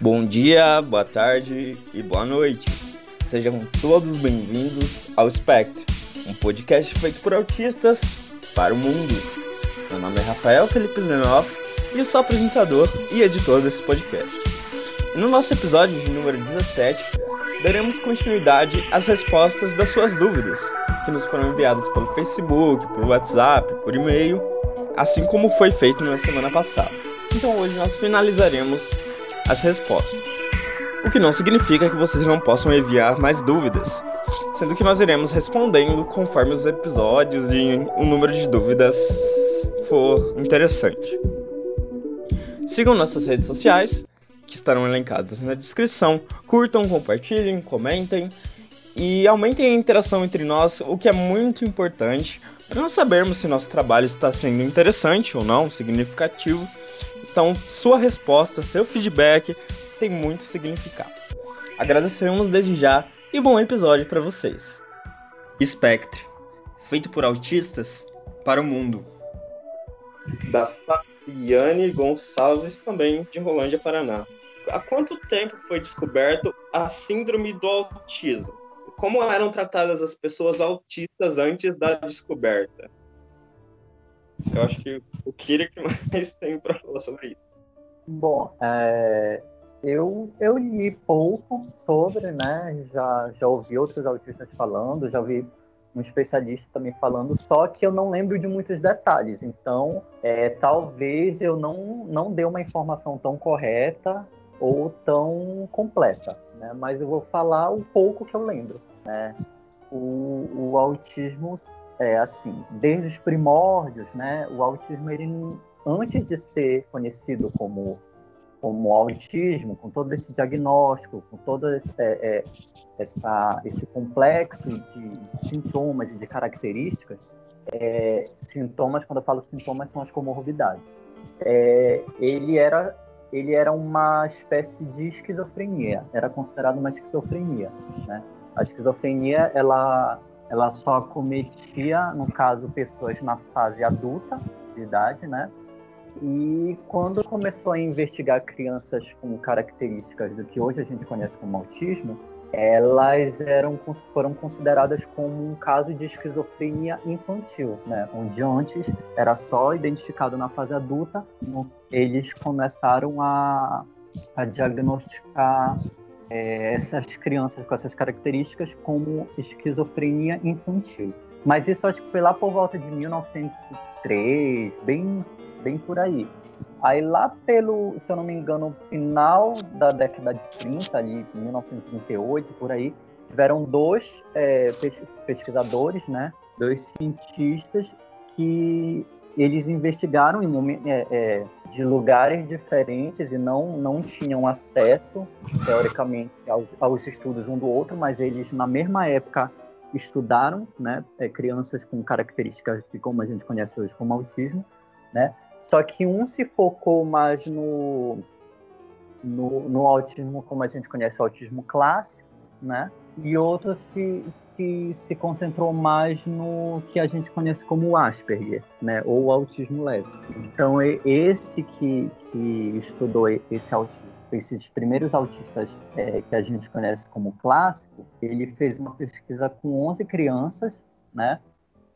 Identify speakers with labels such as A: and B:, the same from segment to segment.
A: Bom dia, boa tarde e boa noite. Sejam todos bem-vindos ao Spectre, um podcast feito por autistas para o mundo. Meu nome é Rafael Felipe Zenoff e eu sou apresentador e editor desse podcast. E no nosso episódio de número 17, daremos continuidade às respostas das suas dúvidas, que nos foram enviadas pelo Facebook, por WhatsApp, por e-mail, assim como foi feito na semana passada. Então hoje nós finalizaremos as respostas. O que não significa que vocês não possam enviar mais dúvidas, sendo que nós iremos respondendo conforme os episódios e o número de dúvidas for interessante. Sigam nossas redes sociais, que estarão elencadas na descrição. Curtam, compartilhem, comentem e aumentem a interação entre nós, o que é muito importante para nós sabermos se nosso trabalho está sendo interessante ou não, significativo então, sua resposta, seu feedback tem muito significado. Agradecemos desde já e bom episódio para vocês. Spectre, feito por autistas para o mundo. Da Fabiane Gonçalves, também de Rolândia, Paraná. Há quanto tempo foi descoberto a síndrome do autismo? Como eram tratadas as pessoas autistas antes da descoberta? Eu acho que o Kira que mais tem para falar sobre isso.
B: Bom, é, eu, eu li pouco sobre, né? Já, já ouvi outros autistas falando, já ouvi um especialista também falando, só que eu não lembro de muitos detalhes. Então, é, talvez eu não, não dê uma informação tão correta ou tão completa, né? Mas eu vou falar o pouco que eu lembro, né? O, o autismo é, assim, desde os primórdios, né, o autismo, ele, antes de ser conhecido como, como autismo, com todo esse diagnóstico, com todo esse, é, é, essa, esse complexo de sintomas e de características, é, sintomas, quando eu falo sintomas, são as comorbidades. É, ele era ele era uma espécie de esquizofrenia, era considerado uma esquizofrenia, né? A esquizofrenia, ela ela só cometia, no caso, pessoas na fase adulta de idade, né? E quando começou a investigar crianças com características do que hoje a gente conhece como autismo, elas eram, foram consideradas como um caso de esquizofrenia infantil, né? onde antes era só identificado na fase adulta, eles começaram a, a diagnosticar é, essas crianças com essas características como esquizofrenia infantil. Mas isso acho que foi lá por volta de 1903, bem, bem por aí. Aí lá pelo, se eu não me engano, final da década de 30, ali, 1938, por aí, tiveram dois é, pesquisadores, né, dois cientistas que eles investigaram em é, é, de lugares diferentes e não, não tinham acesso, teoricamente, aos, aos, estudos um do outro, mas eles, na mesma época, estudaram né, é, crianças com características de como a gente conhece hoje como autismo, né? Só que um se focou mais no, no, no autismo como a gente conhece o autismo clássico, né? E outro se, se, se concentrou mais no que a gente conhece como Asperger, né, ou autismo leve. Então, esse que, que estudou esse autismo, esses primeiros autistas é, que a gente conhece como clássico, ele fez uma pesquisa com 11 crianças, né,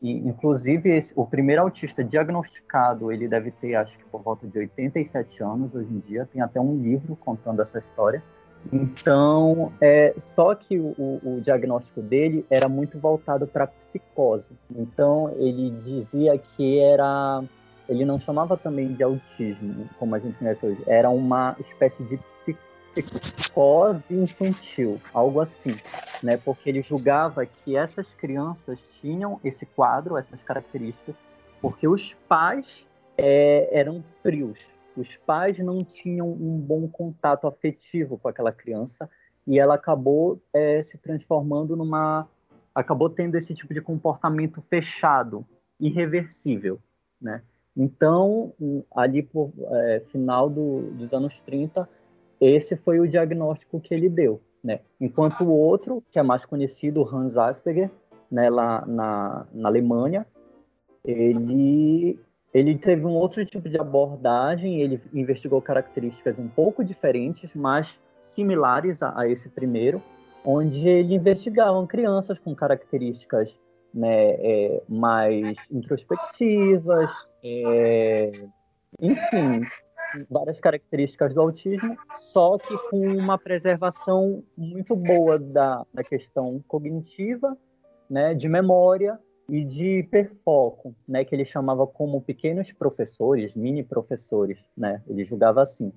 B: e, inclusive, esse, o primeiro autista diagnosticado, ele deve ter, acho que por volta de 87 anos hoje em dia, tem até um livro contando essa história, então, é, só que o, o, diagnóstico dele era muito voltado para psicose. Então, ele dizia que era. Ele não chamava também de autismo, como a gente conhece hoje, era uma espécie de psicose infantil, algo assim, né? Porque ele julgava que essas crianças tinham esse quadro, essas características, porque os pais é, eram frios, os pais não tinham um bom contato afetivo com aquela criança e ela acabou é, se transformando numa acabou tendo esse tipo de comportamento fechado irreversível né? Então ali por é, final do, dos anos 30 esse foi o diagnóstico que ele deu né? Enquanto o outro que é mais conhecido Hans Asperger né lá na, na Alemanha ele Ele teve um outro tipo de abordagem, ele investigou características um pouco diferentes, mas similares a, a esse primeiro, onde ele investigava crianças com características né, é, mais introspectivas, é, enfim, várias características do autismo, só que com uma preservação muito boa da, da questão cognitiva, né, de memória e de hiperfoco, né, que ele chamava como pequenos professores, mini professores, né, ele julgava assim.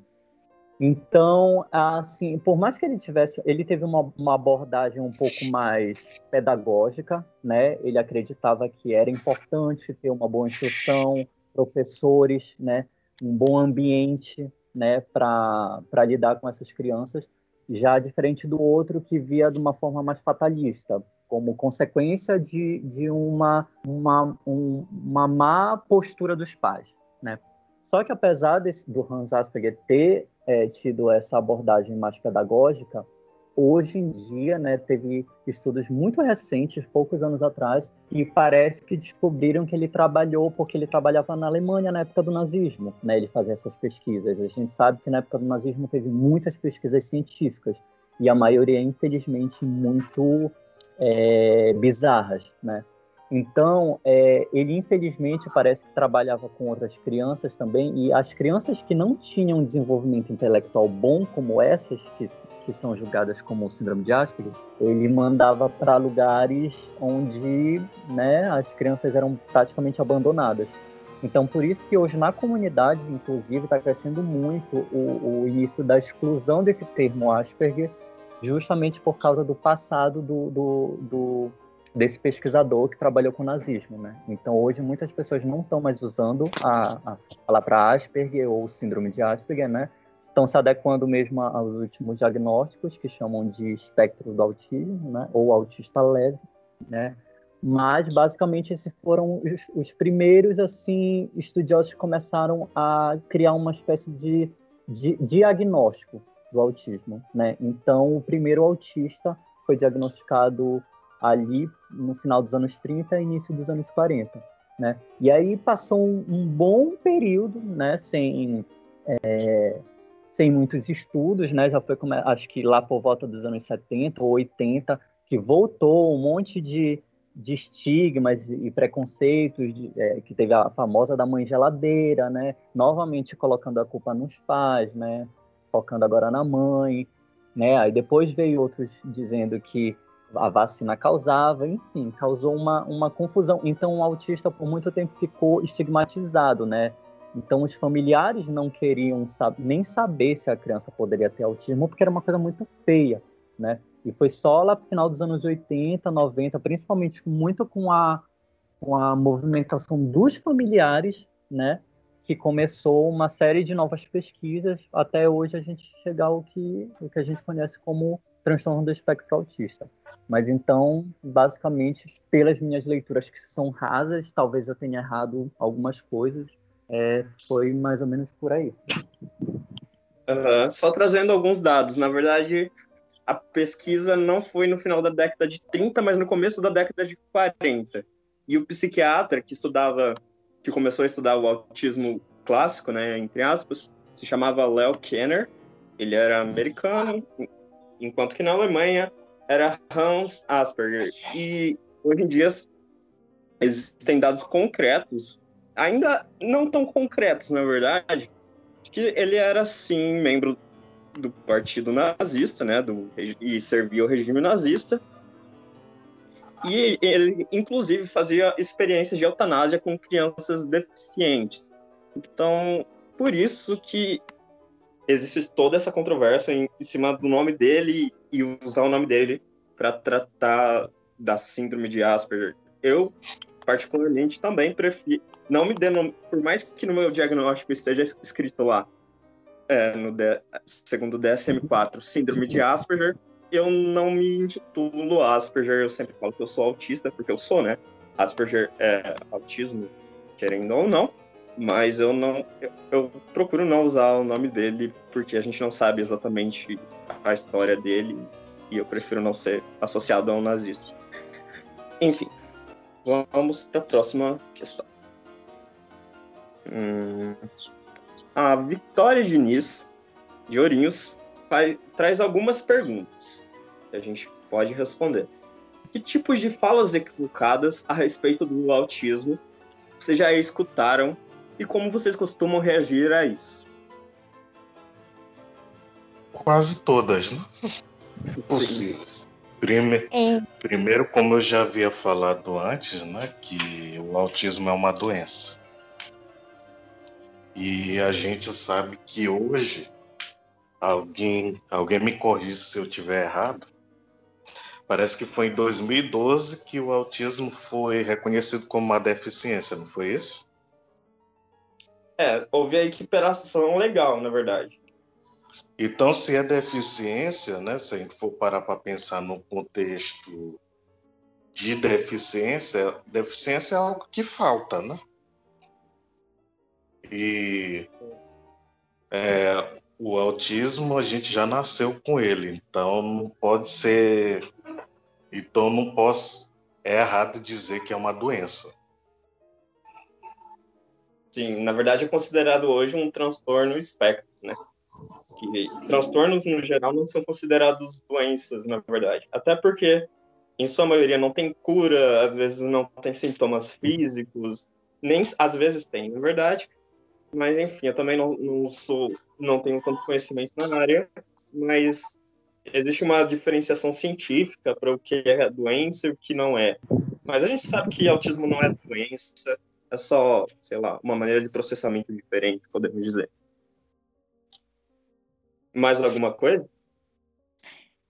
B: Então, assim, por mais que ele tivesse, ele teve uma, uma, abordagem um pouco mais pedagógica, né? Ele acreditava que era importante ter uma boa instrução, professores, né? Um bom ambiente, né? Para lidar com essas crianças, já diferente do outro que via de uma forma mais fatalista, como consequência de, de uma, uma, um, uma má postura dos pais, né? Só que apesar desse, do Hans Asperger ter é, tido essa abordagem mais pedagógica, hoje em dia, né, teve estudos muito recentes, poucos anos atrás, que parece que descobriram que ele trabalhou porque ele trabalhava na Alemanha na época do nazismo, né, ele fazia essas pesquisas. A gente sabe que na época do nazismo teve muitas pesquisas científicas e a maioria, infelizmente, muito é, bizarras, né? Então, é, ele infelizmente parece que trabalhava com outras crianças também, e as crianças que não tinham desenvolvimento intelectual bom, como essas, que, que são julgadas como síndrome de Asperger, ele mandava para lugares onde né, as crianças eram praticamente abandonadas. Então, por isso que hoje na comunidade, inclusive, está crescendo muito o, o início da exclusão desse termo Asperger, justamente por causa do passado do, do, do desse pesquisador que trabalhou com nazismo, né? Então hoje muitas pessoas não estão mais usando a, a palavra Asperger ou síndrome de Asperger, né? Estão se adequando mesmo aos últimos diagnósticos que chamam de espectro do autismo, né? Ou autista leve, né? Mas basicamente esses foram os, os primeiros assim estudiosos que começaram a criar uma espécie de, de diagnóstico do autismo, né? Então o primeiro autista foi diagnosticado ali no final dos anos 30 e início dos anos 40. Né? E aí passou um, um bom período né, sem, é, sem muitos estudos, né? já foi como, acho que lá por volta dos anos 70 ou 80, que voltou um monte de, de estigmas e preconceitos, de, é, que teve a famosa da mãe geladeira, né? novamente colocando a culpa nos pais, né? Focando agora na mãe. Né? Aí depois veio outros dizendo que a vacina causava, enfim, causou uma, uma confusão. Então, o autista por muito tempo ficou estigmatizado, né? Então, os familiares não queriam nem saber se a criança poderia ter autismo, porque era uma coisa muito feia, né? E foi só lá no final dos anos 80, 90, principalmente muito com a, com a movimentação dos familiares, né? Que começou uma série de novas pesquisas, até hoje a gente chegar ao que, o que a gente conhece como transtorno do espectro autista. Mas então, basicamente, pelas minhas leituras que são rasas, talvez eu tenha errado algumas coisas, é, foi mais ou menos por aí.
A: Uhum. Só trazendo alguns dados. Na verdade, a pesquisa não foi no final da década de 30, mas no começo da década de 40. E o psiquiatra que estudava, que começou a estudar o autismo clássico, né, entre aspas, se chamava Leo Kenner. Ele era americano, enquanto que na Alemanha era Hans Asperger. E hoje em dia existem dados concretos, ainda não tão concretos, na verdade, que ele era sim membro do partido nazista, né, do, e servia o regime nazista. E ele, inclusive, fazia experiências de eutanásia com crianças deficientes. Então, por isso que existe toda essa controvérsia em, em cima do nome dele e usar o nome dele para tratar da síndrome de Asperger. Eu, particularmente, também prefiro. Não me dê nome, por mais que no meu diagnóstico esteja escrito lá, é, no de, segundo o DSM-4, síndrome de Asperger, eu não me intitulo Asperger, eu sempre falo que eu sou autista, porque eu sou, né? Asperger é autismo, querendo ou não mas eu não eu, eu, procuro não usar o nome dele porque a gente não sabe exatamente a história dele e eu prefiro não ser associado a um nazista. Enfim, vamos para a próxima questão. Hum, a Vitória Diniz, de Ourinhos, faz, traz algumas perguntas que a gente pode responder. Que tipos de falas equivocadas a respeito do autismo vocês já escutaram e como vocês costumam reagir a isso?
C: Quase todas, né? Possíveis. Prime... É. Primeiro, como eu já havia falado antes, né, que o autismo é uma doença. E a gente sabe que hoje alguém, alguém me corrija se eu estiver errado. Parece que foi em 2012 que o autismo foi reconhecido como uma deficiência, não foi isso?
A: É, houve a equiparação legal, na verdade.
C: Então, se é deficiência, né, se a gente for parar para pensar no contexto de deficiência, deficiência é algo que falta, né? E é, o autismo a gente já nasceu com ele, então não pode ser. Então não posso. É errado dizer que é uma doença.
A: Sim, na verdade é considerado hoje um transtorno espectro, né? que transtornos no geral não são considerados doenças, na verdade. Até porque, em sua maioria, não tem cura, às vezes não tem sintomas físicos, nem às vezes tem, na verdade. Mas enfim, eu também não, não sou, não tenho tanto conhecimento na área, mas existe uma diferenciação científica para o que é doença e o que não é. Mas a gente sabe que autismo não é doença, é só, sei lá, uma maneira de processamento diferente, podemos dizer. Mais alguma coisa?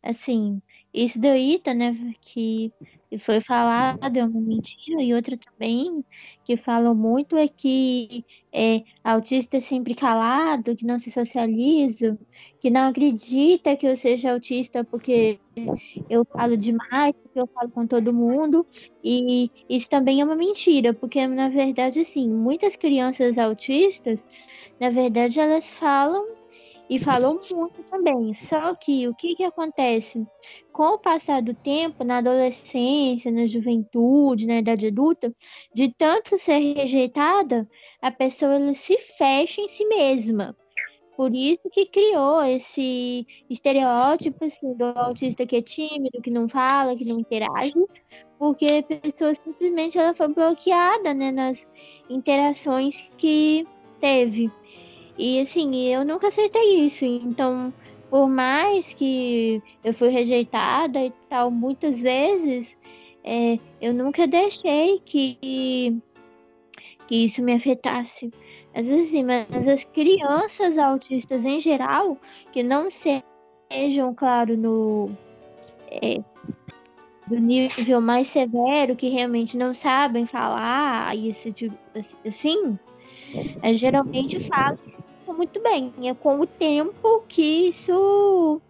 D: Assim, isso daí, tá, né, que foi falado é uma mentira, e outra também que falam muito é que é, autista é sempre calado, que não se socializa, que não acredita que eu seja autista porque eu falo demais, porque eu falo com todo mundo, e isso também é uma mentira, porque na verdade, assim, muitas crianças autistas, na verdade, elas falam e falou muito também. Só que o que, que acontece? Com o passar do tempo, na adolescência, na juventude, na idade adulta, de tanto ser rejeitada, a pessoa se fecha em si mesma. Por isso que criou esse estereótipo assim, do autista que é tímido, que não fala, que não interage, porque a pessoa simplesmente ela foi bloqueada né, nas interações que teve. E assim, eu nunca aceitei isso. Então, por mais que eu fui rejeitada e tal, muitas vezes, é, eu nunca deixei que, que isso me afetasse. Às vezes, assim, mas as crianças autistas em geral, que não sejam, claro, no. É, do nível mais severo, que realmente não sabem falar, isso tipo assim, é, geralmente falam muito bem. É com o tempo que isso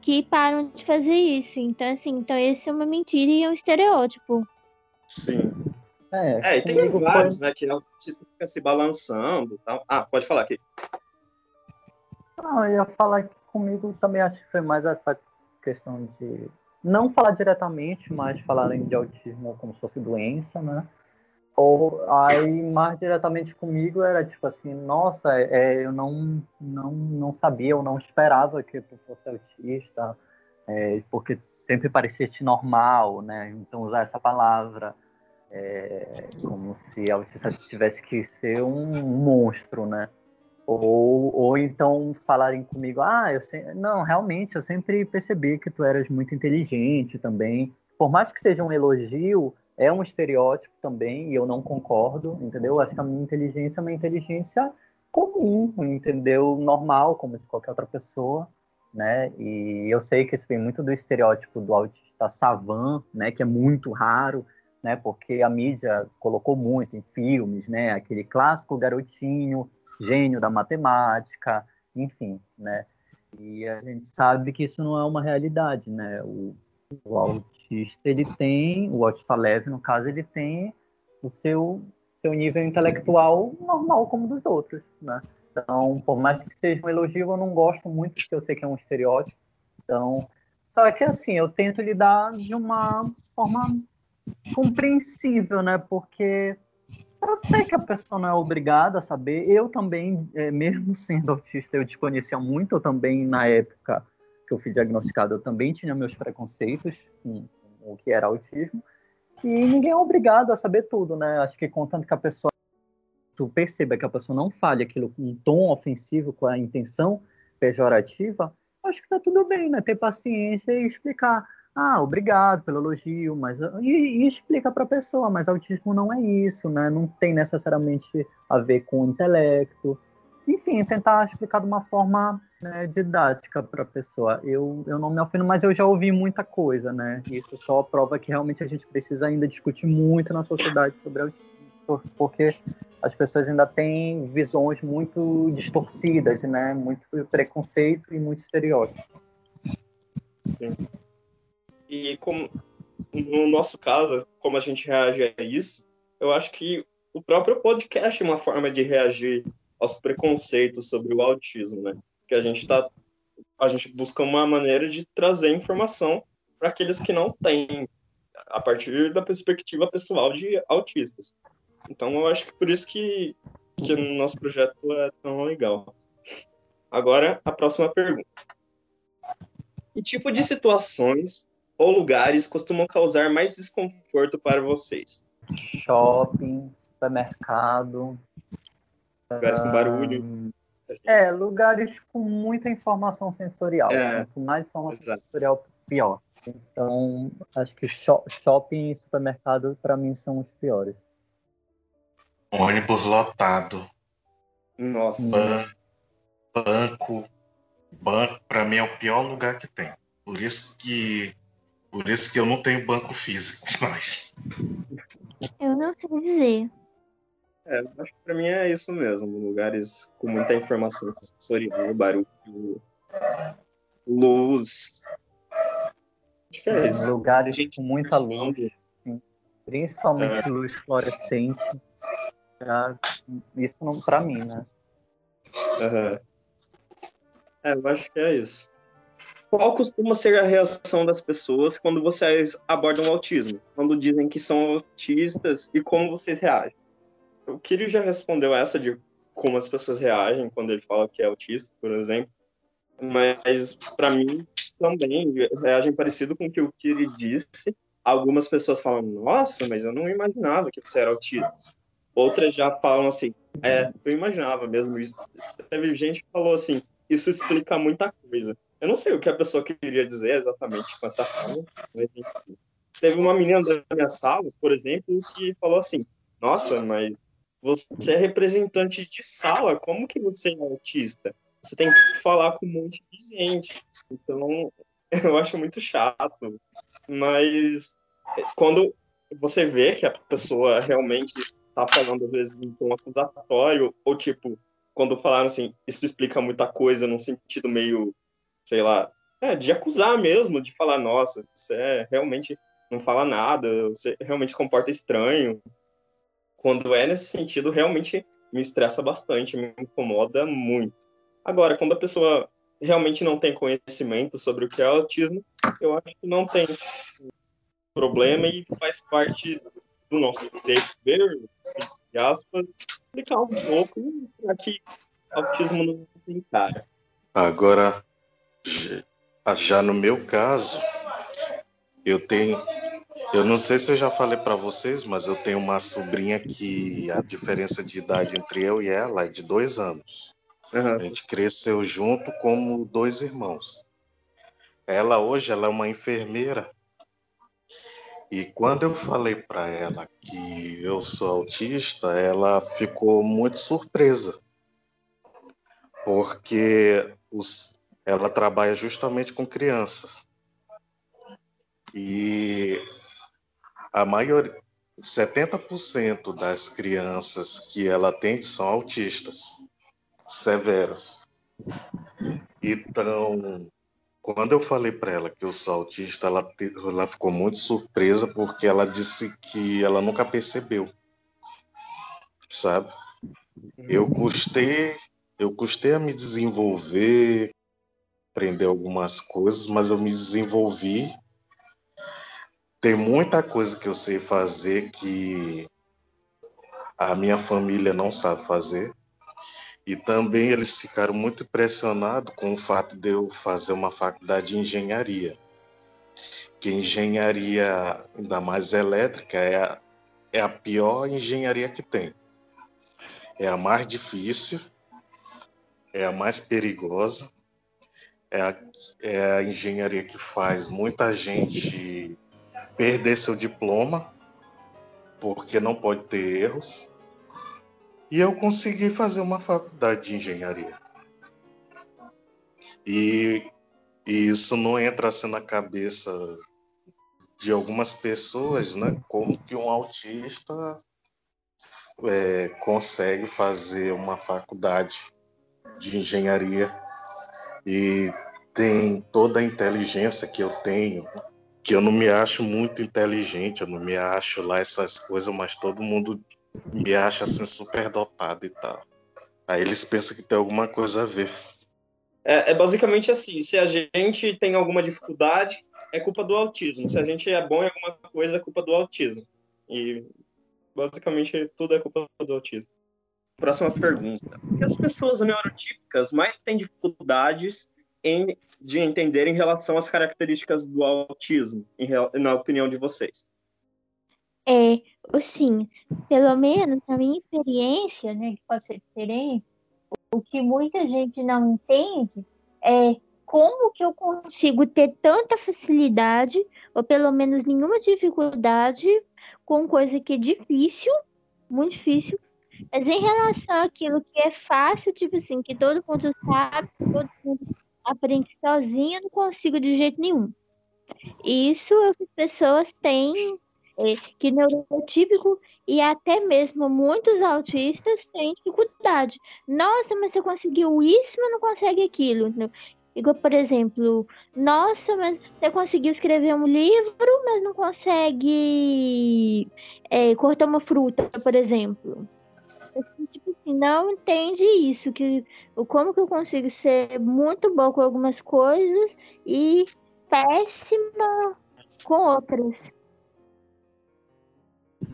D: que param de fazer isso. Então, assim, então esse é uma mentira e é um estereótipo.
A: Sim. É, é e tem vários, foi... né, que não fica se balançando tal. Ah, pode falar aqui.
B: Não, eu ia falar que comigo também acho que foi mais essa questão de não falar diretamente, mas falarem de autismo como se fosse doença, né? Ou aí mais diretamente comigo era tipo assim, nossa, é, eu não, não, não sabia, eu não esperava que tu fosse autista, é, porque sempre parecia te normal, né? Então usar essa palavra é, como se autista tivesse que ser um monstro, né? Ou, ou então falarem comigo, ah, eu sei, não, realmente eu sempre percebi que tu eras muito inteligente também. Por mais que seja um elogio, é um estereótipo também, e eu não concordo, entendeu? Acho que a minha inteligência é uma inteligência comum, entendeu? Normal, como de qualquer outra pessoa, né? E eu sei que isso vem muito do estereótipo do autista savan, né? Que é muito raro, né? Porque a mídia colocou muito em filmes, né? Aquele clássico garotinho, gênio da matemática, enfim, né? E a gente sabe que isso não é uma realidade, né? O, o autista, ele tem, o autista leve, no caso, ele tem o seu, seu nível intelectual normal como dos outros, né? Então, por mais que seja um elogio, eu não gosto muito, porque eu sei que é um estereótipo. Então, só que assim, eu tento lidar de uma forma compreensível, né? Porque Eu sei que a pessoa não é obrigada a saber. Eu também, é, mesmo sendo autista, eu desconhecia muito. Eu também, na época que eu fui diagnosticado, eu também tinha meus preconceitos com, com o que era autismo. E ninguém é obrigado a saber tudo, né? Acho que contanto que a pessoa tu perceba que a pessoa não fale aquilo com um tom ofensivo, com a intenção pejorativa, acho que tá tudo bem, né? Ter paciência e explicar. Ah, obrigado pelo elogio, mas e, e explica para a pessoa, mas autismo não é isso, né? Não tem necessariamente a ver com o intelecto. Enfim, tentar explicar de uma forma né, didática para a pessoa. Eu, eu não me ofendo, mas eu já ouvi muita coisa, né? Isso só prova que realmente a gente precisa ainda discutir muito na sociedade sobre autismo, porque as pessoas ainda têm visões muito distorcidas, né? Muito preconceito e muito estereótipo.
A: Sim. E como no nosso caso, como a gente reage a isso, eu acho que o próprio podcast é uma forma de reagir aos preconceitos sobre o autismo, né? Que a gente tá a gente busca uma maneira de trazer informação para aqueles que não têm a partir da perspectiva pessoal de autistas. Então eu acho que por isso que que o nosso projeto é tão legal. Agora, a próxima pergunta. Que tipo de situações ou lugares costumam causar mais desconforto para vocês?
B: Shopping, supermercado.
A: Lugares com barulho.
B: É, lugares com muita informação sensorial.
A: É,
B: né? Com mais informação
A: exato.
B: sensorial, pior. Então, acho que sho- shopping e supermercado, para mim, são os piores.
C: Ônibus lotado,
A: Nossa.
B: Hum.
C: ban- banco, banco para mim é o pior lugar que tem. Por isso que por isso que eu não tenho banco físico mais.
D: Eu não sei dizer.
A: É, eu acho que pra mim é isso mesmo. Lugares com muita informação sensorial, barulho, luz. Acho que é isso.
B: Lugares
A: Gente
B: com muita luz, sim. principalmente
A: É.
B: luz fluorescente. Já- isso não para mim, né?
A: Aham. É, eu acho que é isso. Qual costuma ser a reação das pessoas quando vocês abordam o autismo? Quando dizem que são autistas e como vocês reagem? O Kiri já respondeu essa de como as pessoas reagem quando ele fala que é autista, por exemplo. Mas, para mim, também reagem parecido com o que o Kiri disse. Algumas pessoas falam, nossa, mas eu não imaginava que você era autista. Outras já falam assim, é, eu imaginava mesmo isso. Teve gente que falou assim, isso explica muita coisa. Eu não sei o que a pessoa queria dizer exatamente com essa fala, mas enfim. Teve uma menina da minha sala, por exemplo, que falou assim, nossa, mas você é representante de sala, como que você é autista? Você tem que falar com um monte de gente. Então, eu acho muito chato. Mas quando você vê que a pessoa realmente tá falando, às vezes, em tom acusatório, ou tipo, quando falaram assim, isso explica muita coisa, num sentido meio, sei lá, é, de acusar mesmo, de falar, nossa, você realmente não fala nada, você realmente se comporta estranho. Quando é nesse sentido, realmente me estressa bastante, me incomoda muito. Agora, quando a pessoa realmente não tem conhecimento sobre o que é autismo, eu acho que não tem problema e faz parte do nosso dever, entre aspas, explicar um pouco para que autismo não tem cara.
C: Agora, já no meu caso, eu tenho. Eu não sei se eu já falei para vocês, mas eu tenho uma sobrinha que a diferença de idade entre eu e ela é de dois anos. A gente cresceu junto como dois irmãos. Ela hoje ela é uma enfermeira. E quando eu falei para ela que eu sou autista, ela ficou muito surpresa. Porque os, ela trabalha justamente com crianças. E a maioria, 70% das crianças que ela atende são autistas severos. Então, quando eu falei para ela que eu sou autista, ela, te- ela ficou muito surpresa porque ela disse que ela nunca percebeu, sabe? Eu custei, eu custei a me desenvolver, aprender algumas coisas, mas eu me desenvolvi. Tem muita coisa que eu sei fazer que a minha família não sabe fazer. E também eles ficaram muito impressionados com o fato de eu fazer uma faculdade de engenharia. Que engenharia, ainda mais elétrica, é a, é a pior engenharia que tem. É a mais difícil, é a mais perigosa, é a, é a engenharia que faz muita gente perder seu diploma porque não pode ter erros. E eu consegui fazer uma faculdade de engenharia. E, e isso não entra assim na cabeça de algumas pessoas, né? Como que um autista é, consegue fazer uma faculdade de engenharia e tem toda a inteligência que eu tenho, que eu não me acho muito inteligente, eu não me acho lá essas coisas, mas todo mundo me acha assim super dotado e tal. Aí eles pensam que tem alguma coisa a ver.
A: É, é, basicamente assim: se a gente tem alguma dificuldade, é culpa do autismo. Se a gente é bom em alguma coisa, é culpa do autismo. E basicamente tudo é culpa do autismo. Próxima pergunta: Por que as pessoas neurotípicas mais têm dificuldades em, de entender em relação às características do autismo, em, na opinião de vocês?
D: É, sim, pelo menos na minha experiência, né, que pode ser diferente, o que muita gente não entende é como que eu consigo ter tanta facilidade, ou pelo menos nenhuma dificuldade, com coisa que é difícil, muito difícil, mas em relação àquilo que é fácil, tipo assim, que todo mundo sabe, todo mundo aprende sozinho, eu não consigo de jeito nenhum. Isso é as pessoas têm é, que neurotípico e até mesmo muitos autistas têm dificuldade. Nossa, mas você conseguiu isso, mas não consegue aquilo. Igual, por exemplo, nossa, mas você conseguiu escrever um livro, mas não consegue é, cortar uma fruta, por exemplo. Tipo assim, não entende isso, que como que eu consigo ser muito bom com algumas coisas e péssima com outras.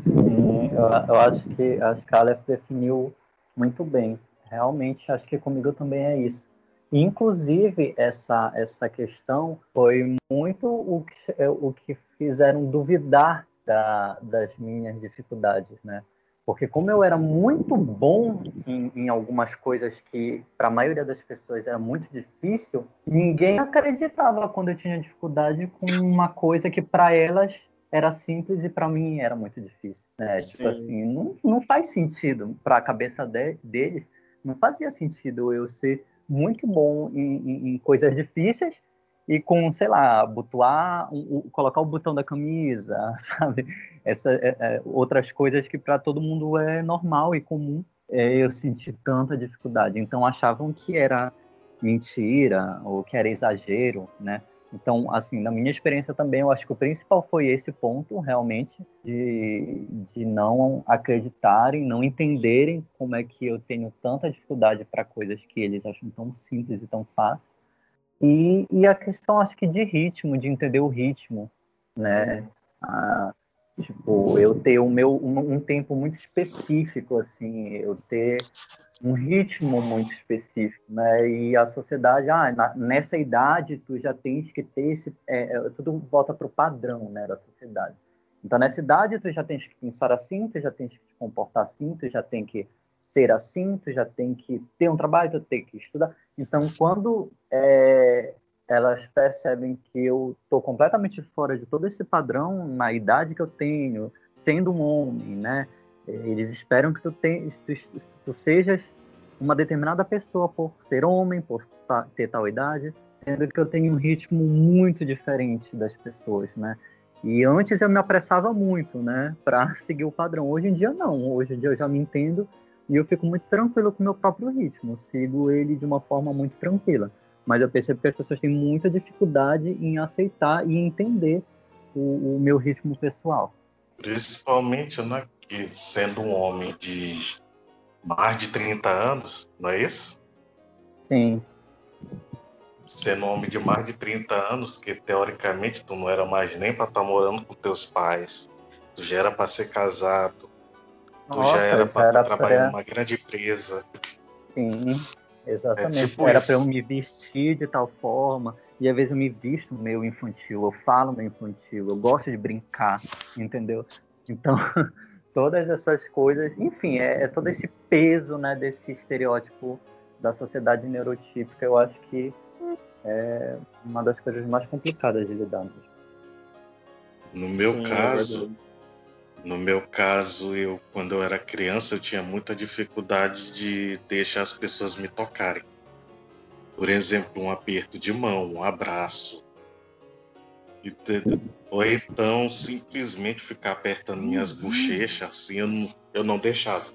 B: Sim, eu, eu acho que a Scarlett definiu muito bem. Realmente, acho que comigo também é isso. Inclusive, essa, essa questão foi muito o que, o que fizeram duvidar da, das minhas dificuldades, né? Porque como eu era muito bom em, em algumas coisas que para a maioria das pessoas era muito difícil, ninguém acreditava quando eu tinha dificuldade com uma coisa que para elas era simples e para mim era muito difícil. Né? Tipo assim, não, não faz sentido para a cabeça de, deles, não fazia sentido eu ser muito bom em, em, em coisas difíceis e com, sei lá, butuar, um, colocar o botão da camisa, sabe? Essa, é, é, outras coisas que para todo mundo é normal e comum. É, eu senti tanta dificuldade. Então achavam que era mentira ou que era exagero, né? Então, assim, na minha experiência também, eu acho que o principal foi esse ponto, realmente, de, de não acreditarem, não entenderem como é que eu tenho tanta dificuldade para coisas que eles acham tão simples e tão fáceis. E, e a questão, acho que, de ritmo, de entender o ritmo, né? Ah, tipo, eu ter o meu, um, um tempo muito específico, assim, eu ter um ritmo muito específico, né? E a sociedade, ah, na, nessa idade tu já tens que ter esse, é, é tudo volta para o padrão, né, da sociedade. Então nessa idade tu já tens que pensar assim, tu já tens que te comportar assim, tu já tem que ser assim, tu já tem que ter um trabalho, tu tem que estudar. Então quando é, elas percebem que eu estou completamente fora de todo esse padrão na idade que eu tenho, sendo um homem, né? Eles esperam que tu, tem, tu, tu sejas uma determinada pessoa por ser homem, por ter tal idade, sendo que eu tenho um ritmo muito diferente das pessoas, né? E antes eu me apressava muito, né, para seguir o padrão. Hoje em dia não. Hoje em dia eu já me entendo e eu fico muito tranquilo com o meu próprio ritmo. Sigo ele de uma forma muito tranquila. Mas eu percebo que as pessoas têm muita dificuldade em aceitar e entender o, o meu ritmo pessoal.
C: Principalmente, né, que sendo um homem de mais de 30 anos, não é isso?
B: Sim.
C: Sendo um homem de mais de 30 anos, que teoricamente tu não era mais nem para estar tá morando com teus pais, tu já era para ser casado. Tu Nossa, já era para trabalhar pra... numa grande empresa.
B: Sim, exatamente. É tipo era para eu me vestir de tal forma. E às vezes eu me visto meio infantil, eu falo meio infantil, eu gosto de brincar, entendeu? Então, todas essas coisas, enfim, é, é todo esse peso né, desse estereótipo da sociedade neurotípica, eu acho que é uma das coisas mais complicadas de lidar.
C: No meu Sim, é caso, é no meu caso, eu quando eu era criança, eu tinha muita dificuldade de deixar as pessoas me tocarem. Por exemplo, um aperto de mão, um abraço. Ou então simplesmente ficar apertando minhas uhum. bochechas, assim, eu não, eu não deixava.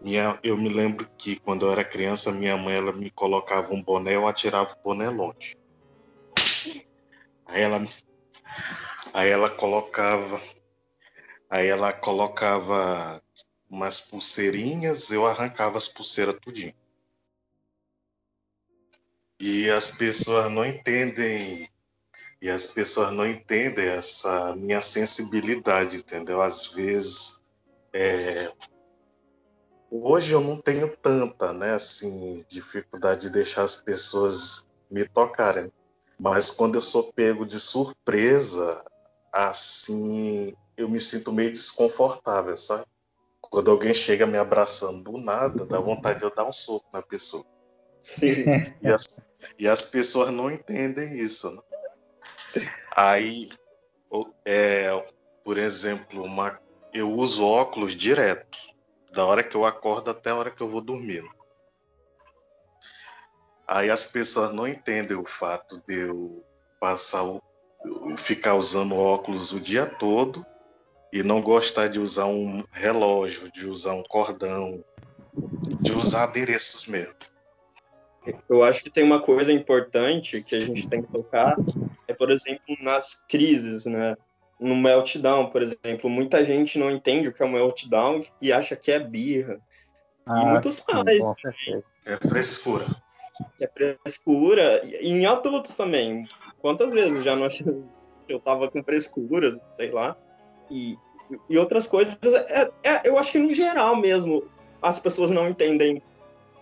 C: Minha, eu me lembro que quando eu era criança, minha mãe ela me colocava um boné, eu atirava o boné longe. Aí ela, aí ela colocava, aí ela colocava umas pulseirinhas, eu arrancava as pulseiras tudinho. E as pessoas não entendem e as pessoas não entendem essa minha sensibilidade, entendeu? Às vezes é, Hoje eu não tenho tanta, né, assim, dificuldade de deixar as pessoas me tocarem. Mas quando eu sou pego de surpresa, assim, eu me sinto meio desconfortável, sabe? Quando alguém chega me abraçando do nada, dá vontade de eu dar um soco na pessoa. Sim. E as, e as pessoas não entendem isso, né? Aí, é, por exemplo, uma, eu uso óculos direto da hora que eu acordo até a hora que eu vou dormir. Aí as pessoas não entendem o fato de eu passar o, ficar usando óculos o dia todo e não gostar de usar um relógio, de usar um cordão, de usar adereços mesmo.
A: Eu acho que tem uma coisa importante que a gente tem que tocar, é por exemplo nas crises, né? no meltdown, por exemplo, muita gente não entende o que é um meltdown e acha que é birra. Ah, e muitos pais.
C: É frescura.
A: É frescura. E em adultos também. Quantas vezes já não eu tava com frescuras, sei lá. E, e outras coisas. É, é, eu acho que no geral mesmo as pessoas não entendem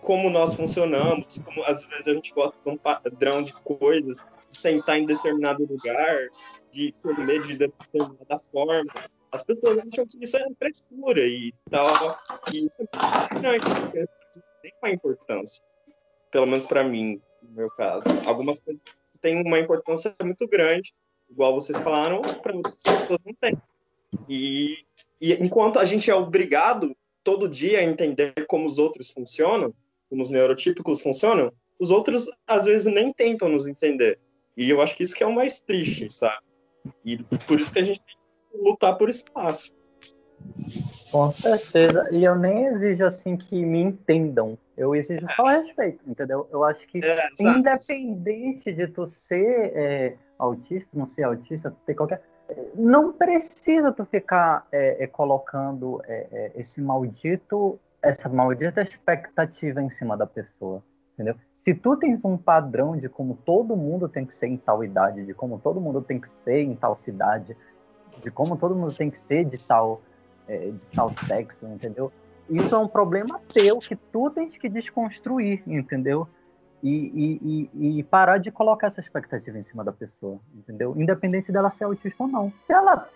A: como nós funcionamos, como às vezes a gente gosta de um padrão de coisas, sentar em determinado lugar, de comer de determinada forma. As pessoas acham que isso é frescura e tal. E isso é tem uma importância. Pelo menos para mim, no meu caso. Algumas coisas têm uma importância muito grande, igual vocês falaram, para outras pessoas não tem. E, e enquanto a gente é obrigado todo dia a entender como os outros funcionam, como os neurotípicos funcionam, os outros às vezes nem tentam nos entender. E eu acho que isso que é o mais triste, sabe? E por isso que a gente tem que lutar por espaço.
B: Com certeza. E eu nem exijo assim que me entendam. Eu exijo só respeito, entendeu? Eu acho que é, independente de tu ser é, autista, não ser autista, ter qualquer. Não precisa tu ficar é, é colocando é, é, esse maldito, essa maldita expectativa em cima da pessoa, entendeu? se tu tens um padrão de como todo mundo tem que ser em tal idade, de como todo mundo tem que ser em tal cidade, de como todo mundo tem que ser de tal, é, de tal sexo, entendeu? Isso é um problema teu que tu tens que desconstruir, entendeu? E, e, e, parar de colocar essa expectativa em cima da pessoa, entendeu? Independente dela ser autista ou não. Se ela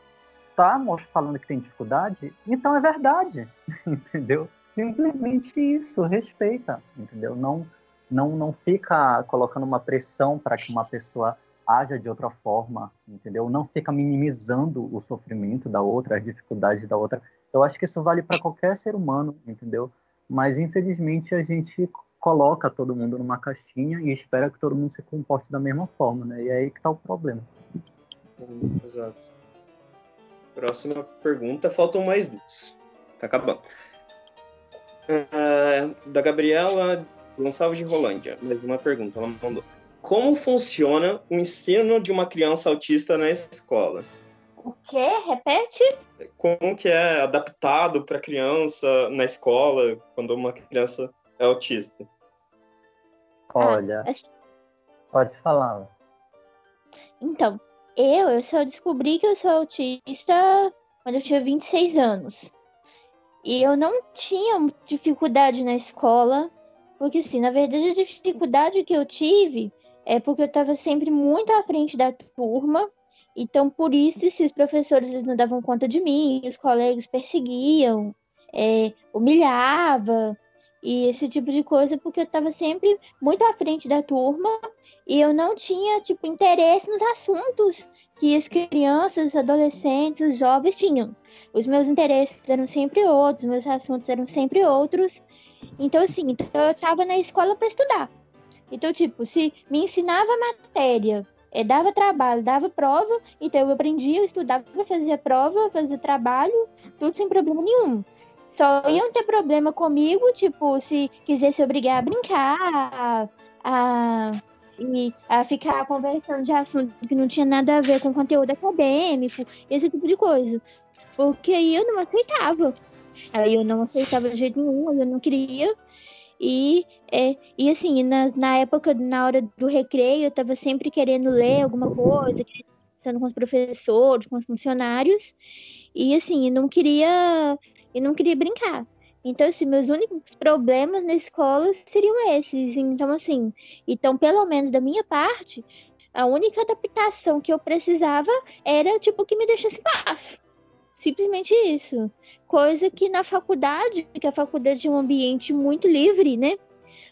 B: tá falando que tem dificuldade, então é verdade, entendeu? Simplesmente isso, respeita, entendeu? Não não, não fica colocando uma pressão para que uma pessoa haja de outra forma, entendeu? Não fica minimizando o sofrimento da outra, as dificuldades da outra. Eu acho que isso vale para qualquer ser humano, entendeu? Mas infelizmente a gente coloca todo mundo numa caixinha e espera que todo mundo se comporte da mesma forma, né? E é aí que está o problema.
A: Exato. Próxima pergunta, faltam mais duas. Tá acabando. Uh, da Gabriela Gonçalves de Rolândia, mais uma pergunta, ela mandou. Como funciona o ensino de uma criança autista na escola?
D: O quê? Repete?
A: Como que é adaptado para criança na escola quando uma criança é autista?
B: Olha, ah, pode falar.
D: Então, eu, eu só descobri que eu sou autista quando eu tinha 26 anos. E eu não tinha dificuldade na escola, porque assim, na verdade a dificuldade que eu tive é porque eu estava sempre muito à frente da turma, então por isso se os professores eles não davam conta de mim, os colegas perseguiam, é, humilhava e esse tipo de coisa, porque eu estava sempre muito à frente da turma e eu não tinha tipo interesse nos assuntos que as crianças, adolescentes, os jovens tinham. Os meus interesses eram sempre outros, meus assuntos eram sempre outros. Então, assim, então eu estava na escola para estudar. Então, tipo, se me ensinava matéria, é, dava trabalho, dava prova, então eu aprendia, eu estudava, fazia prova, fazia trabalho, tudo sem problema nenhum. Só iam ter problema comigo, tipo, se quisesse obrigar a brincar, a, a, a ficar conversando de assunto que não tinha nada a ver com conteúdo acadêmico, esse tipo de coisa. Porque eu não aceitava. Aí eu não aceitava de jeito nenhum, eu não queria. E, é, e assim, na, na época, na hora do recreio, eu estava sempre querendo ler alguma coisa, conversando com os professores, com os funcionários. E assim, não queria, eu não queria brincar. Então, assim, meus únicos problemas na escola seriam esses. Então, assim, então, pelo menos da minha parte, a única adaptação que eu precisava era, tipo, que me deixasse paz. Simplesmente isso. Coisa que na faculdade, que a faculdade é um ambiente muito livre, né?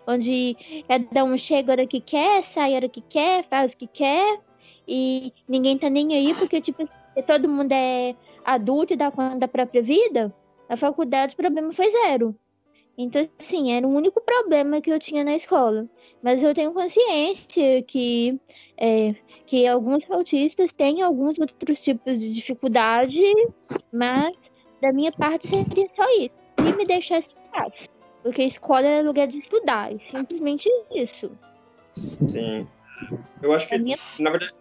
D: Onde cada um chega a hora que quer, sai a hora que quer, faz o que quer, e ninguém tá nem aí, porque, tipo, todo mundo é adulto e dá conta da própria vida. Na faculdade o problema foi zero. Então, assim, era o único problema que eu tinha na escola. Mas eu tenho consciência que, é, que alguns autistas têm alguns outros tipos de dificuldade, mas da minha parte seria só isso. E me deixasse paz. Porque a escola é lugar de estudar. E simplesmente isso.
A: Sim. Eu acho que, minha... na verdade,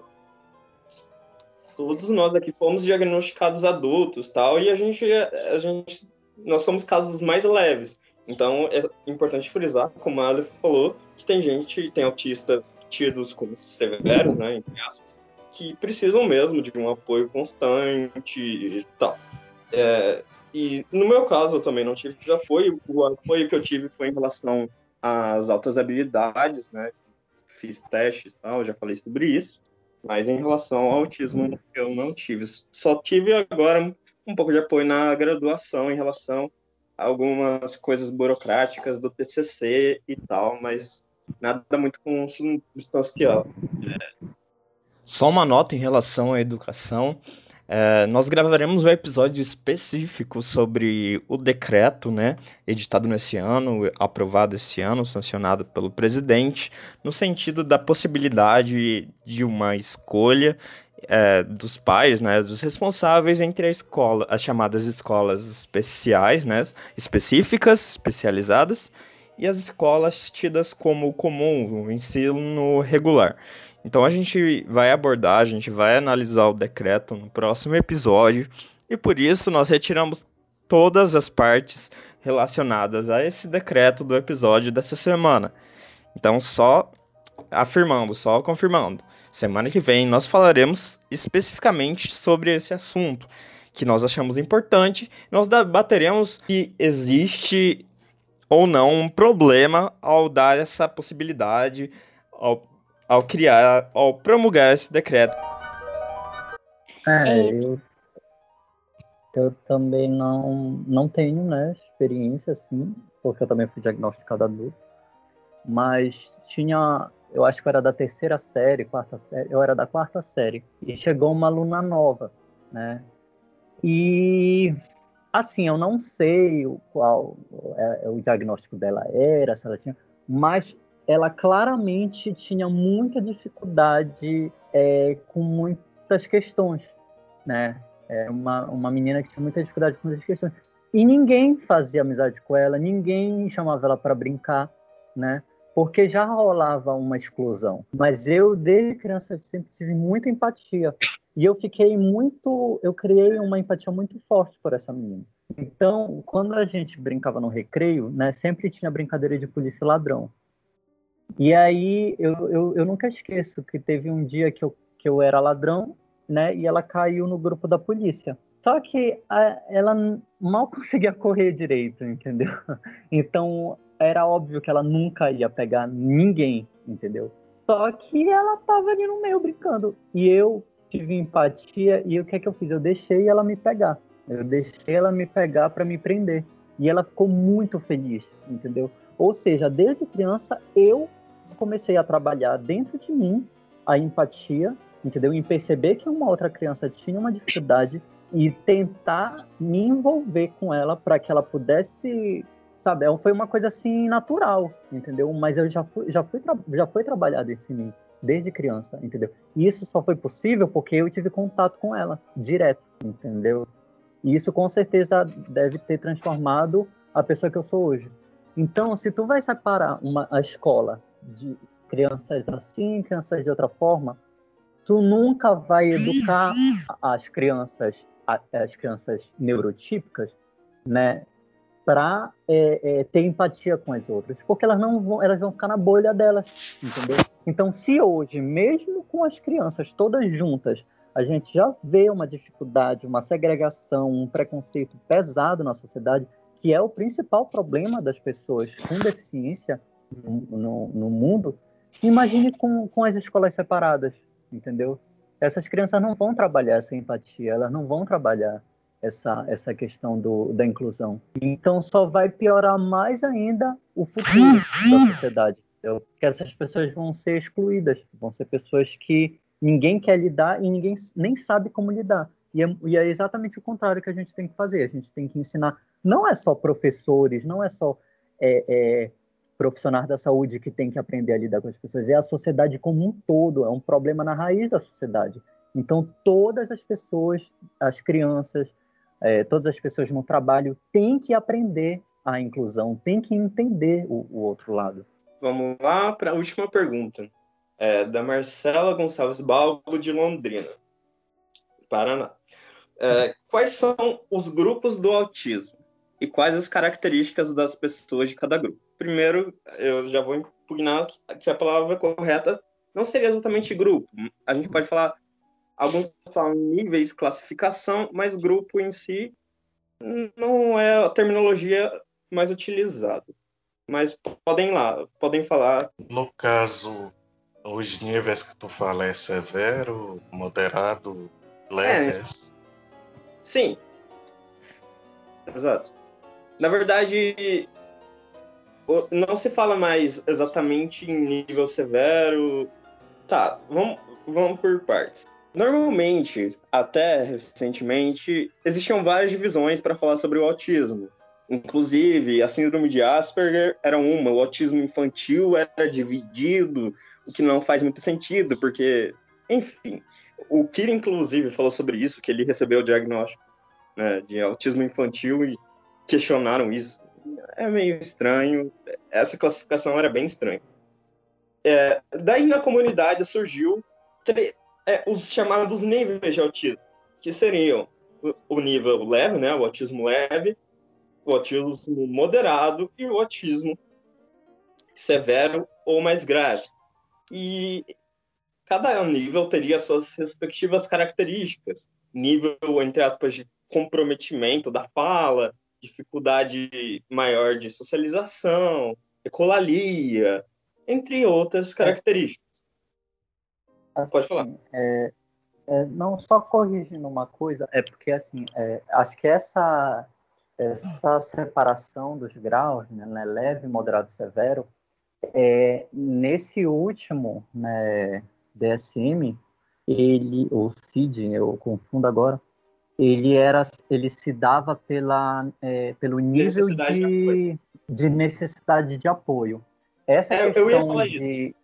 A: todos nós aqui fomos diagnosticados adultos, tal, e a gente, a gente, nós somos casos mais leves. Então é importante frisar, como a Aleph falou, que tem gente, tem autistas tidos como severos, né, entre aspas, que precisam mesmo de um apoio constante e tal. É, e no meu caso eu também não tive de apoio. O apoio que eu tive foi em relação às altas habilidades, né? Fiz testes tal, já falei sobre isso. Mas em relação ao autismo, eu não tive. Só tive agora um pouco de apoio na graduação em relação a algumas coisas burocráticas do TCC e tal, mas nada muito substancial.
E: Só uma nota em relação à educação. É, nós gravaremos um episódio específico sobre o decreto, né, editado nesse ano, aprovado esse ano, sancionado pelo presidente, no sentido da possibilidade de uma escolha é, dos pais, né, dos responsáveis entre a escola, as chamadas escolas especiais, né, específicas, especializadas, e as escolas tidas como comum, o ensino regular. Então a gente vai abordar, a gente vai analisar o decreto no próximo episódio e por isso nós retiramos todas as partes relacionadas a esse decreto do episódio dessa semana. Então só afirmando, só confirmando. Semana que vem nós falaremos especificamente sobre esse assunto que nós achamos importante. Nós debateremos se existe ou não um problema ao dar essa possibilidade ao ao criar, ao promulgar esse decreto.
B: É, é, eu, eu também não, não tenho, né, experiência assim, porque eu também fui diagnosticado adulto, mas tinha, eu acho que era da terceira série, quarta série, eu era da quarta série, e chegou uma aluna nova, né, e assim, eu não sei qual é, o diagnóstico dela era, se ela tinha, mas ela claramente tinha muita dificuldade é, com muitas questões, né? É uma, uma menina que tinha muita dificuldade com muitas questões. E ninguém fazia amizade com ela, ninguém chamava ela para brincar, né? Porque já rolava uma exclusão. Mas eu, desde criança, sempre tive muita empatia. E eu fiquei muito. Eu criei uma empatia muito forte por essa menina. Então, quando a gente brincava no recreio, né, sempre tinha brincadeira de polícia e ladrão. E aí eu, eu, eu nunca esqueço que teve um dia que eu, que eu era ladrão, né? E ela caiu no grupo da polícia. Só que a, ela mal conseguia correr direito, entendeu? Então era óbvio que ela nunca ia pegar ninguém, entendeu? Só que ela tava ali no meio brincando. E eu tive empatia e o que é que eu fiz? Eu deixei ela me pegar. Eu deixei ela me pegar para me prender. E ela ficou muito feliz, entendeu? Ou seja, desde criança eu comecei a trabalhar dentro de mim a empatia, entendeu? Em perceber que uma outra criança tinha uma dificuldade e tentar me envolver com ela para que ela pudesse, sabe? Foi uma coisa assim natural, entendeu? Mas eu já fui, já fui, já foi trabalhado isso em mim desde criança, entendeu? E isso só foi possível porque eu tive contato com ela direto, entendeu? E isso com certeza deve ter transformado a pessoa que eu sou hoje. Então, se tu vai separar uma, a escola de crianças assim, crianças de outra forma, tu nunca vai educar as crianças, as crianças neurotípicas, né, para é, é, ter empatia com as outras, porque elas não vão, elas vão ficar na bolha delas, entendeu? Então, se hoje, mesmo com as crianças todas juntas, a gente já vê uma dificuldade, uma segregação, um preconceito pesado na sociedade, que é o principal problema das pessoas com deficiência no, no, no mundo, imagine com, com as escolas separadas, entendeu? Essas crianças não vão trabalhar essa empatia, elas não vão trabalhar essa, essa questão do, da inclusão. Então só vai piorar mais ainda o futuro da sociedade. Entendeu? Porque essas pessoas vão ser excluídas, vão ser pessoas que ninguém quer lidar e ninguém nem sabe como lidar. E é, e é exatamente o contrário que a gente tem que fazer. A gente tem que ensinar. Não é só professores, não é só é, é, profissionais da saúde que tem que aprender a lidar com as pessoas, é a sociedade como um todo, é um problema na raiz da sociedade. Então, todas as pessoas, as crianças, é, todas as pessoas no trabalho têm que aprender a inclusão, têm que entender o, o outro lado.
A: Vamos lá para a última pergunta, é, da Marcela Gonçalves Balbo, de Londrina, Paraná. É, quais são os grupos do autismo e quais as características das pessoas de cada grupo? Primeiro, eu já vou impugnar que a palavra correta não seria exatamente grupo. A gente pode falar, alguns falam níveis, classificação, mas grupo em si não é a terminologia mais utilizada. Mas podem lá, podem falar.
C: No caso, os níveis que tu fala é severo, moderado, leves? É.
A: Sim. Exato. Na verdade, não se fala mais exatamente em nível severo. Tá, vamos, vamos por partes. Normalmente, até recentemente, existiam várias divisões para falar sobre o autismo. Inclusive, a síndrome de Asperger era uma, o autismo infantil era dividido, o que não faz muito sentido, porque, enfim, o Kira, inclusive, falou sobre isso, que ele recebeu o diagnóstico né, de autismo infantil e questionaram isso é meio estranho. Essa classificação era bem estranha. É, daí na comunidade surgiu é, os chamados níveis de autismo, que seriam o, o nível leve, né, o autismo leve, o autismo moderado e o autismo severo ou mais grave. E cada nível teria suas respectivas características. Nível, entre aspas, de comprometimento da fala, dificuldade maior de socialização, ecolalia, entre outras características.
B: Assim, Pode falar. É, é, não só corrigindo uma coisa, é porque assim, é, acho que essa essa separação dos graus, né, né leve, moderado e severo, é, nesse último né, DSM, ele, o CID, eu confundo agora, ele era ele se dava pela é, pelo nível necessidade de, de, de, necessidade de apoio. Essa é, questão de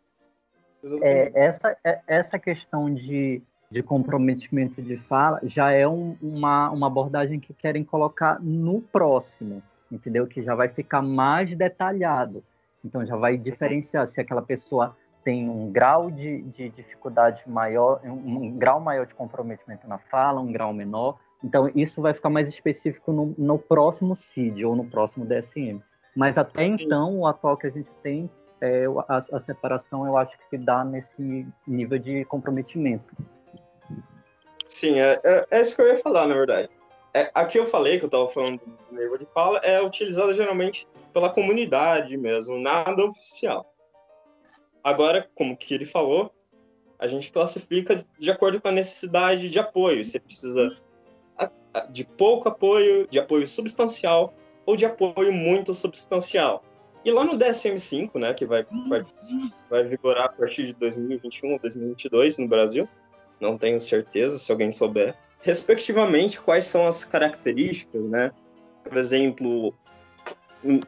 B: é, essa é, essa questão de, de comprometimento de fala já é um, uma, uma abordagem que querem colocar no próximo entendeu? Que já vai ficar mais detalhado. Então já vai diferenciar se aquela pessoa tem um grau de, de dificuldade maior, um, um, grau maior de comprometimento na fala, um grau menor. Então, isso vai ficar mais específico no, no próximo CID ou no próximo DSM. Mas até então, o atual que a gente tem, é, a, a separação eu acho que se dá nesse nível de comprometimento.
A: Sim, é, é, é, isso que eu ia falar, na verdade. é, aqui eu falei que eu estava falando do nível de fala, é utilizada geralmente pela comunidade mesmo, nada oficial. Agora, como que ele falou, a gente classifica de acordo com a necessidade de apoio. Você precisa de pouco apoio, de apoio substancial ou de apoio muito substancial. E lá no DSM-5, né, que vai, vai, vai vigorar a partir de 2021 ou 2022 no Brasil, não tenho certeza se alguém souber, respectivamente, quais são as características, né? Por exemplo,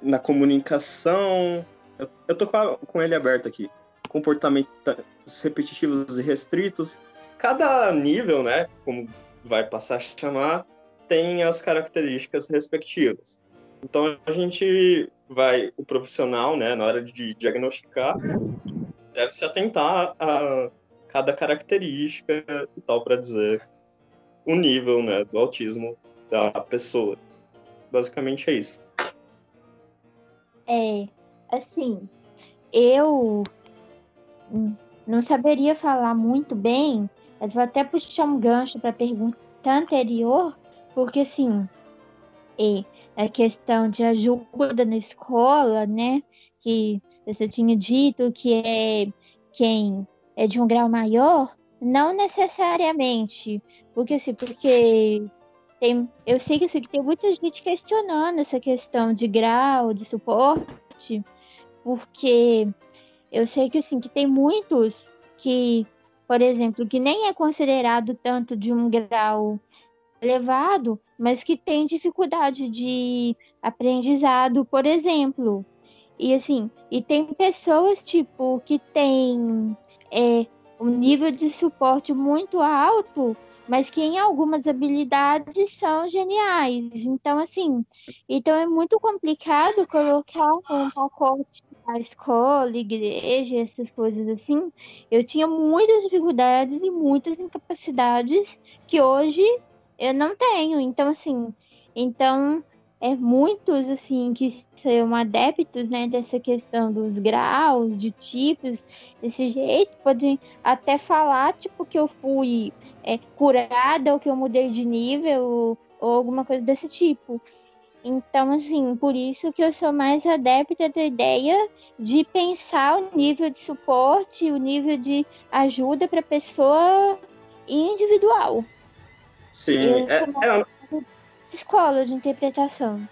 A: na comunicação, eu, eu tô com, a, com ele aberto aqui, comportamentos repetitivos e restritos. Cada nível, né, como vai passar a chamar, tem as características respectivas. Então a gente vai, o profissional, né, na hora de diagnosticar, deve se atentar a cada característica e tal para dizer o nível, né, do autismo da pessoa. Basicamente é isso.
D: É, assim, eu não saberia falar muito bem, mas vou até puxar um gancho para a pergunta anterior, porque assim, é, a questão de ajuda na escola, né? Que você tinha dito que é quem é de um grau maior, não necessariamente, porque assim, porque tem, eu sei que, assim, tem muita gente questionando essa questão de grau, de suporte, porque eu sei que assim que tem muitos que, por exemplo, que nem é considerado tanto de um grau elevado, mas que tem dificuldade de aprendizado, por exemplo. E assim, e tem pessoas tipo que tem é, um nível de suporte muito alto, mas que em algumas habilidades são geniais. Então, assim, então é muito complicado colocar um pacote a escola, igreja, essas coisas assim. Eu tinha muitas dificuldades e muitas incapacidades que hoje eu não tenho. Então, assim, então é muitos assim que são adeptos né, dessa questão dos graus, de tipos, desse jeito, podem até falar tipo que eu fui é, curada ou que eu mudei de nível ou, ou alguma coisa desse tipo. Então, assim, por isso que eu sou mais adepta da ideia de pensar o nível de suporte, o nível de ajuda para a pessoa individual.
A: Sim, é, é,
D: escola de interpretação.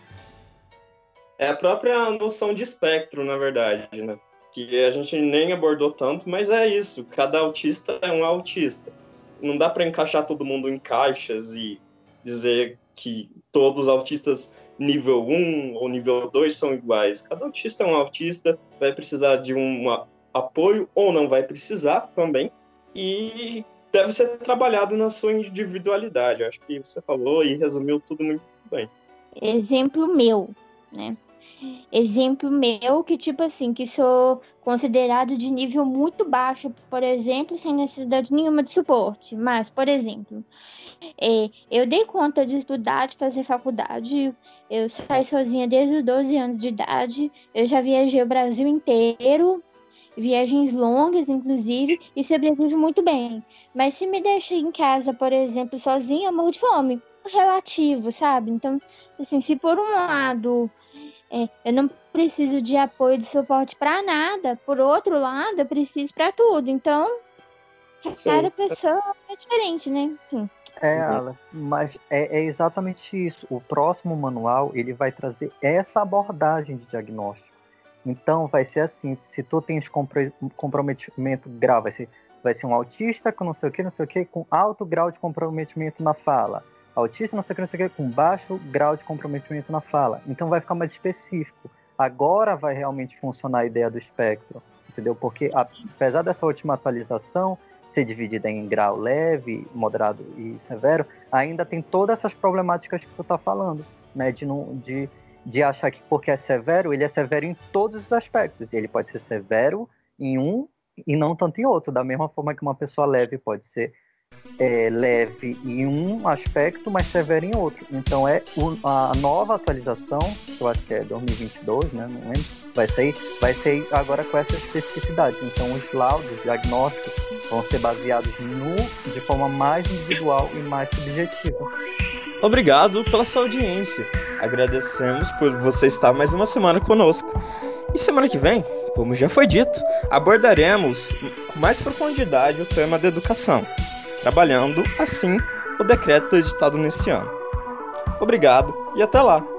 A: É a própria noção de espectro, na verdade, né? Que a gente nem abordou tanto, mas é isso. Cada autista é um autista. Não dá para encaixar todo mundo em caixas e dizer que todos os autistas nível 1 ou nível 2 são iguais. Cada autista é um autista, vai precisar de um apoio ou não vai precisar também. E deve ser trabalhado na sua individualidade. Acho que você falou e resumiu tudo muito bem.
D: Exemplo meu, né? Exemplo meu que, tipo assim, que sou considerado de nível muito baixo, por exemplo, sem necessidade nenhuma de suporte. Mas, por exemplo, é, eu dei conta de estudar, de fazer faculdade. Eu saí sozinha desde os 12 anos de idade. Eu já viajei o Brasil inteiro viagens longas, inclusive, e sobrevivo muito bem. Mas se me deixar em casa, por exemplo, sozinha, eu morro de fome. Relativo, sabe? Então, assim, se por um lado é, eu não preciso de apoio de suporte para nada, por outro lado, eu preciso para tudo. Então, cada pessoa é diferente, né? Enfim.
B: É, Ala, mas é, é, exatamente isso. O próximo manual ele vai trazer essa abordagem de diagnóstico. Então vai ser assim, se tu tens comprometimento grave, vai ser, vai ser um autista com não sei o que, não sei o que, com alto grau de comprometimento na fala. Autista não sei o que, não sei o que, com baixo grau de comprometimento na fala. Então vai ficar mais específico. Agora vai realmente funcionar a ideia do espectro, entendeu? Porque apesar dessa última atualização ser dividida em grau leve, moderado e severo, ainda tem todas essas problemáticas que tu está falando, né? De, de de achar que porque é severo, ele é severo em todos os aspectos. Ele pode ser severo em um e não tanto em outro. Da mesma forma que uma pessoa leve pode ser é, leve em um aspecto, mas severa em outro. Então é a nova atualização, eu acho que é 2022, né? Não lembro. Vai ser, vai ser agora com essa especificidade. Então os laudos diagnósticos vão ser baseados no de forma mais individual e mais subjetiva.
A: Obrigado pela sua audiência. Agradecemos por você estar mais uma semana conosco. E semana que vem, como já foi dito, abordaremos com mais profundidade o tema da educação trabalhando assim o decreto editado nesse ano. Obrigado e até lá!